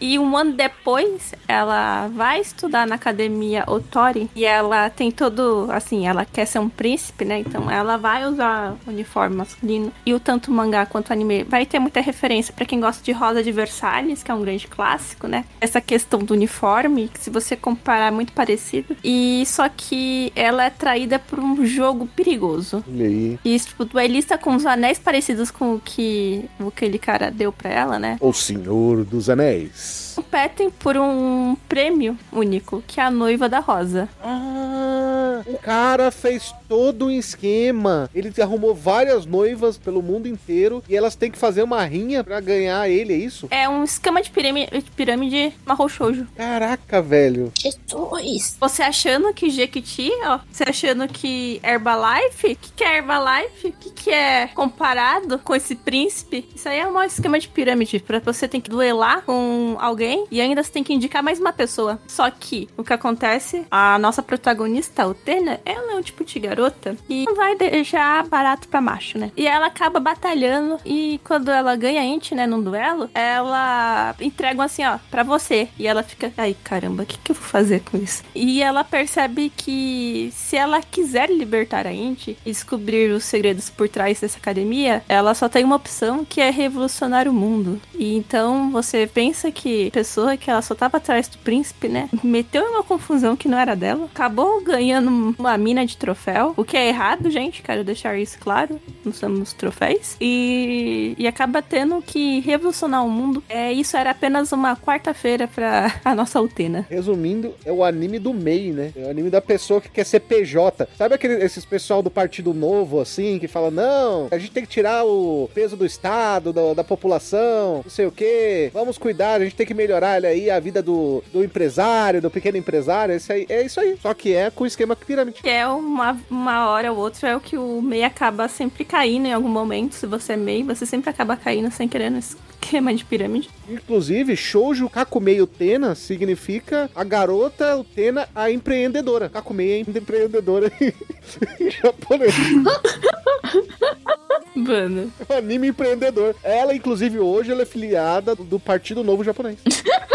E um ano depois, ela vai estudar na academia Otori. E ela tem todo. Assim, ela quer ser um príncipe, né? Então ela vai usar uniforme masculino. E o tanto mangá quanto anime vai ter muita referência pra quem gosta de Rosa de Versalhes, que é um grande clássico, né? Essa questão do uniforme, que se você comparar, é muito parecido. E só que ela é traída por um jogo perigoso. Olha aí. E, tipo, duelista com os anéis parecidos com o que o que aquele cara deu pra ela, né? O Senhor dos Anéis. Peace. Competem por um prêmio único, que é a noiva da Rosa. Ah, o cara fez todo um esquema. Ele arrumou várias noivas pelo mundo inteiro e elas têm que fazer uma rinha pra ganhar ele, é isso? É um esquema de pirâmide, de pirâmide marrom shoujo. Caraca, velho. Jesus! Você achando que Jequiti, ó, você achando que Herbalife, o que, que é Herbalife? O que, que é comparado com esse príncipe? Isso aí é um esquema de pirâmide, pra você tem que duelar com alguém e ainda você tem que indicar mais uma pessoa. Só que o que acontece, a nossa protagonista, o Tena, ela é um tipo de garota que não vai deixar barato pra macho, né? E ela acaba batalhando e quando ela ganha a Int, né, num duelo, ela entrega assim, ó, pra você. E ela fica, ai caramba, o que, que eu vou fazer com isso? E ela percebe que se ela quiser libertar a Int e descobrir os segredos por trás dessa academia, ela só tem uma opção que é revolucionar o mundo. E então você pensa que a pessoa que ela só tava atrás do príncipe, né, meteu em uma confusão que não era dela, acabou ganhando uma mina de troféu, o que é errado, gente, quero deixar isso claro, não somos troféus, e, e acaba tendo que revolucionar o mundo. É, isso era apenas uma quarta-feira pra a nossa Utena. Resumindo, é o anime do MEI, né? É o anime da pessoa que quer ser PJ. Sabe aquele, esses pessoal do Partido Novo, assim, que fala, não, a gente tem que tirar o peso do Estado, da, da população, não sei o quê, vamos cuidar, a gente tem que melhorar aí a vida do, do empresário, do pequeno empresário, é isso aí, é isso aí. Só que é com esquema pirâmide. Que é uma, uma hora ou outra, é o que o MEI acaba sempre caindo em algum momento. Se você é MEI, você sempre acaba caindo sem querer no esquema de pirâmide. Inclusive, Shoujo Kakumei Utena significa a garota Utena, a empreendedora. Kakumei é empreendedora [laughs] em japonês. [laughs] [laughs] Mano. É anime empreendedor. Ela, inclusive, hoje ela é filiada do Partido Novo Japonês. [laughs]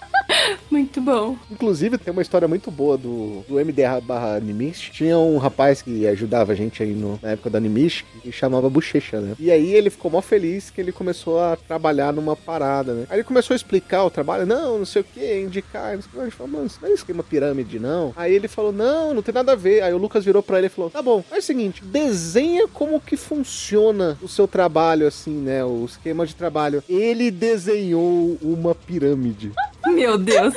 Muito bom. Inclusive, tem uma história muito boa do, do MDR barra Animist. Tinha um rapaz que ajudava a gente aí no- na época do Animist, que chamava Bochecha, né? E aí ele ficou mó feliz que ele começou a trabalhar numa parada, né? Aí ele começou a explicar o trabalho. Não, não sei o que, indicar. Não sei o que. A gente falou, mano, isso não é esquema pirâmide, não. Aí ele falou, não, não tem nada a ver. Aí o Lucas virou pra ele e falou, tá bom, é o seguinte, desenha como que funciona o seu trabalho, assim, né? O esquema de trabalho. Ele desenhou uma pirâmide. Meu Deus.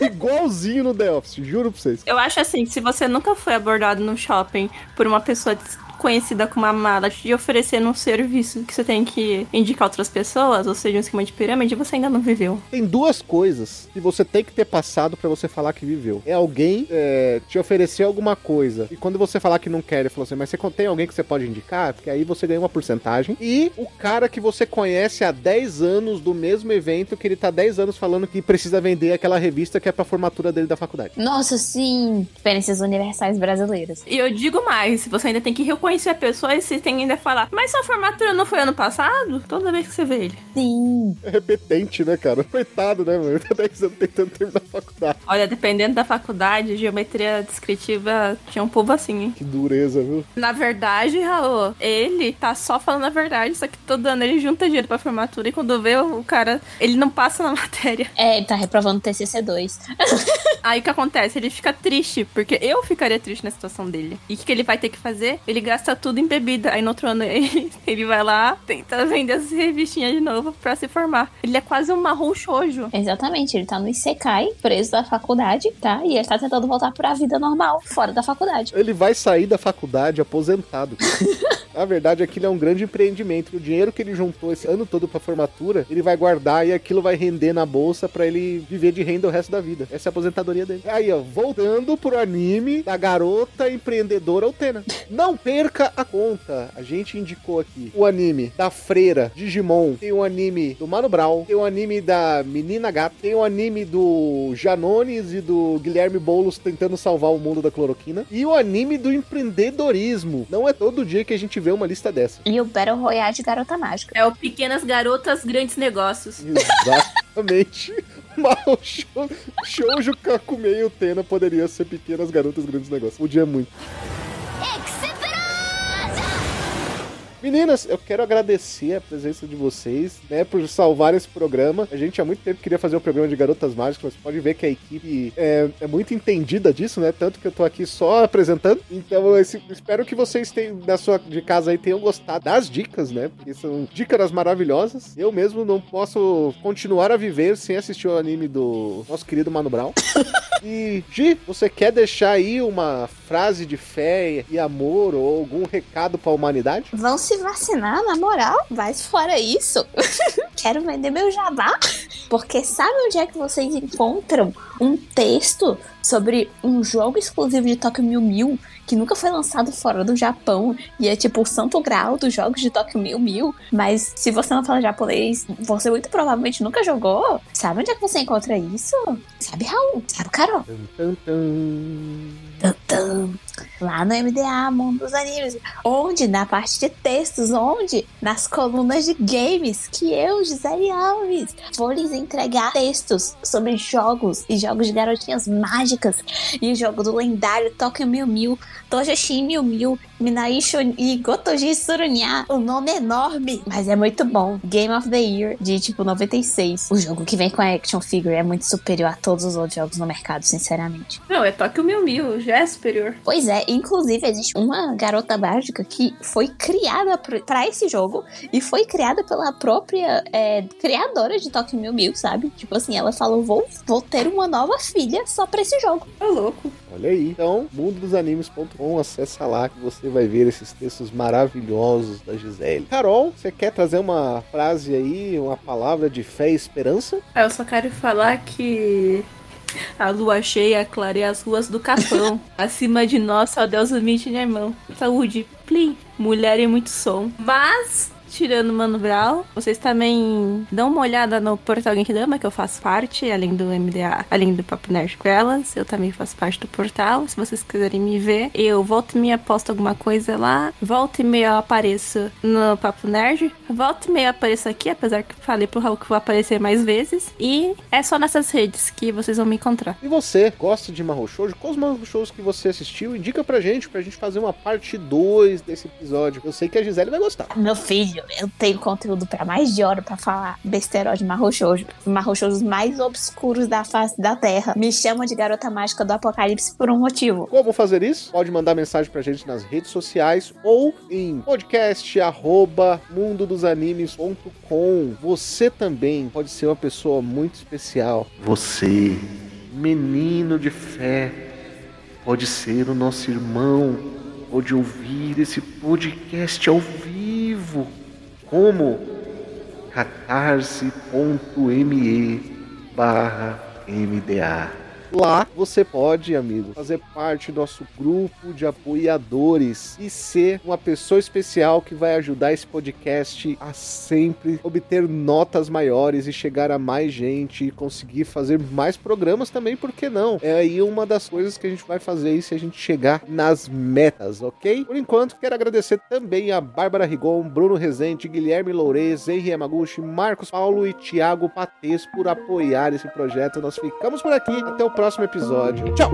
Igualzinho no The Office, juro pra vocês. Eu acho assim, se você nunca foi abordado no shopping por uma pessoa conhecida como uma mala te oferecendo um serviço que você tem que indicar outras pessoas, ou seja, um esquema de pirâmide, você ainda não viveu. Tem duas coisas que você tem que ter passado pra você falar que viveu. É alguém é, te oferecer alguma coisa. E quando você falar que não quer, ele falou assim, mas você tem alguém que você pode indicar? Porque aí você ganha uma porcentagem. E o cara que você conhece há 10 anos do mesmo evento, que ele tá 10 anos falando que precisa vender aquela revista que é pra formatura dele da faculdade. Nossa, sim! Experiências universais brasileiras. E eu digo mais, você ainda tem que reconhecer a pessoa e você tem ainda falar, mas sua formatura não foi ano passado? Toda vez que você vê ele. Sim. É repetente, né, cara? [laughs] Coitado, né, mano? Tá 10 anos tentando terminar a faculdade. Olha, dependendo da faculdade, geometria descritiva tinha um povo assim, hein? Que dureza, viu? Na verdade, Raul, ele tá só falando a verdade, só que todo ano ele junta dinheiro pra formatura e quando vê o cara, ele não passa na [laughs] matéria. É, ele tá reprovando o TCC2. [laughs] Aí o que acontece? Ele fica triste, porque eu ficaria triste na situação dele. E o que, que ele vai ter que fazer? Ele gasta tudo em bebida. Aí no outro ano [laughs] ele, ele vai lá, tenta vender as revistinhas de novo pra se formar. Ele é quase um marrom shoujo. Exatamente, ele tá no Isekai, preso da faculdade, tá? E ele tá tentando voltar pra vida normal, fora da faculdade. Ele vai sair da faculdade aposentado. [laughs] A verdade é que ele é um grande empreendimento. O dinheiro que ele juntou esse ano todo pra formatura, ele vai guardar e aquilo vai render na bolsa pra ele viver de renda o resto da vida. Essa é a aposentadoria dele. Aí, ó, voltando pro anime da garota empreendedora Altena. Não perca a conta. A gente indicou aqui o anime da Freira, Digimon, tem o anime do Mano Brown, tem o anime da Menina Gata, tem o anime do Janones e do Guilherme Boulos tentando salvar o mundo da cloroquina e o anime do empreendedorismo. Não é todo dia que a gente vê uma lista dessa. E o Battle Royale de Garota Mágica. É o Pequenas Garotas, Grandes Negócios. Exatamente. [laughs] O show, Shoujo Kakumei e o Tena poderia ser pequenas garotas grandes negócios. Podia muito. Meninas, eu quero agradecer a presença de vocês, né, por salvar esse programa. A gente há muito tempo queria fazer um programa de garotas mágicas, mas pode ver que a equipe é, é muito entendida disso, né? Tanto que eu tô aqui só apresentando. Então, esse, espero que vocês tenham, na sua de casa aí, tenham gostado das dicas, né? Porque são dicas maravilhosas. Eu mesmo não posso continuar a viver sem assistir o anime do nosso querido Mano Brown. E, Gi, você quer deixar aí uma frase de fé e amor ou algum recado pra humanidade? Vão se vacinar, na moral. Mas fora isso, [laughs] quero vender meu jabá. Porque sabe onde é que vocês encontram um texto sobre um jogo exclusivo de Tokyo Mew Mew que nunca foi lançado fora do Japão e é tipo o santo grau dos jogos de Tokyo Mew Mew. Mas se você não fala japonês, você muito provavelmente nunca jogou. Sabe onde é que você encontra isso? Sabe, Raul? Sabe, Carol? Tum, tum, tum. Lá no MDA, Mundo dos Animes. Onde? Na parte de textos. Onde? Nas colunas de games. Que eu, Gisele Alves, vou lhes entregar textos sobre jogos e jogos de garotinhas mágicas. E o jogo do lendário Tokyo Mew Mew, Tojoshi Mew Mew, Minaisho e Gotoji Surunya. O nome é enorme, mas é muito bom. Game of the Year de tipo 96. O jogo que vem com a action figure é muito superior a todos os outros jogos no mercado, sinceramente. Não, é Tokyo Mil Mil, já é superior. Pois é, inclusive existe uma garota mágica que foi criada para esse jogo e foi criada pela própria é, criadora de Tokyo Mew Mew, sabe? Tipo assim, ela falou: vou, vou ter uma nova filha só pra esse jogo. Ô, louco. Olha aí. Então, mundodosanimos.com, acessa lá que você vai ver esses textos maravilhosos da Gisele. Carol, você quer trazer uma frase aí, uma palavra de fé e esperança? Ah, eu só quero falar que a lua cheia clareia as ruas do Capão. [laughs] Acima de nós, só Deus humilde minha mão. Saúde, plim. Mulher e muito som. Mas tirando Mano Brown, vocês também dão uma olhada no Portal Genkidama, que eu faço parte, além do MDA, além do Papo Nerd com elas, eu também faço parte do portal. Se vocês quiserem me ver, eu volto e meia posto alguma coisa lá, volto e meia eu apareço no Papo Nerd, volto e meia eu apareço aqui, apesar que falei pro Raul que vou aparecer mais vezes, e é só nessas redes que vocês vão me encontrar. E você, gosta de Marro Shoujo? Quais os Marro Shows que você assistiu? Indica pra gente, pra gente fazer uma parte 2 desse episódio. Eu sei que a Gisele vai gostar. Meu filho, eu tenho conteúdo pra mais de hora pra falar besteirol de marrochos, marrochos mais obscuros da face da Terra. Me chamam de garota mágica do apocalipse por um motivo. Como fazer isso? Pode mandar mensagem pra gente nas redes sociais ou em podcast arroba mundodosanimes.com. Você também pode ser uma pessoa muito especial. Você, menino de fé, pode ser o nosso irmão, pode ouvir esse podcast ao vivo. Como? catarse.me barra MDA. Lá você pode, amigo, fazer parte do nosso grupo de apoiadores e ser uma pessoa especial que vai ajudar esse podcast a sempre obter notas maiores e chegar a mais gente e conseguir fazer mais programas também, por que não? É aí uma das coisas que a gente vai fazer aí se a gente chegar nas metas, ok? Por enquanto, quero agradecer também a Bárbara Rigon, Bruno Rezende, Guilherme Lourez, Henri Yamaguchi, Marcos Paulo e Thiago Patês por apoiar esse projeto. Nós ficamos por aqui. Até o próximo próximo episódio. Tchau!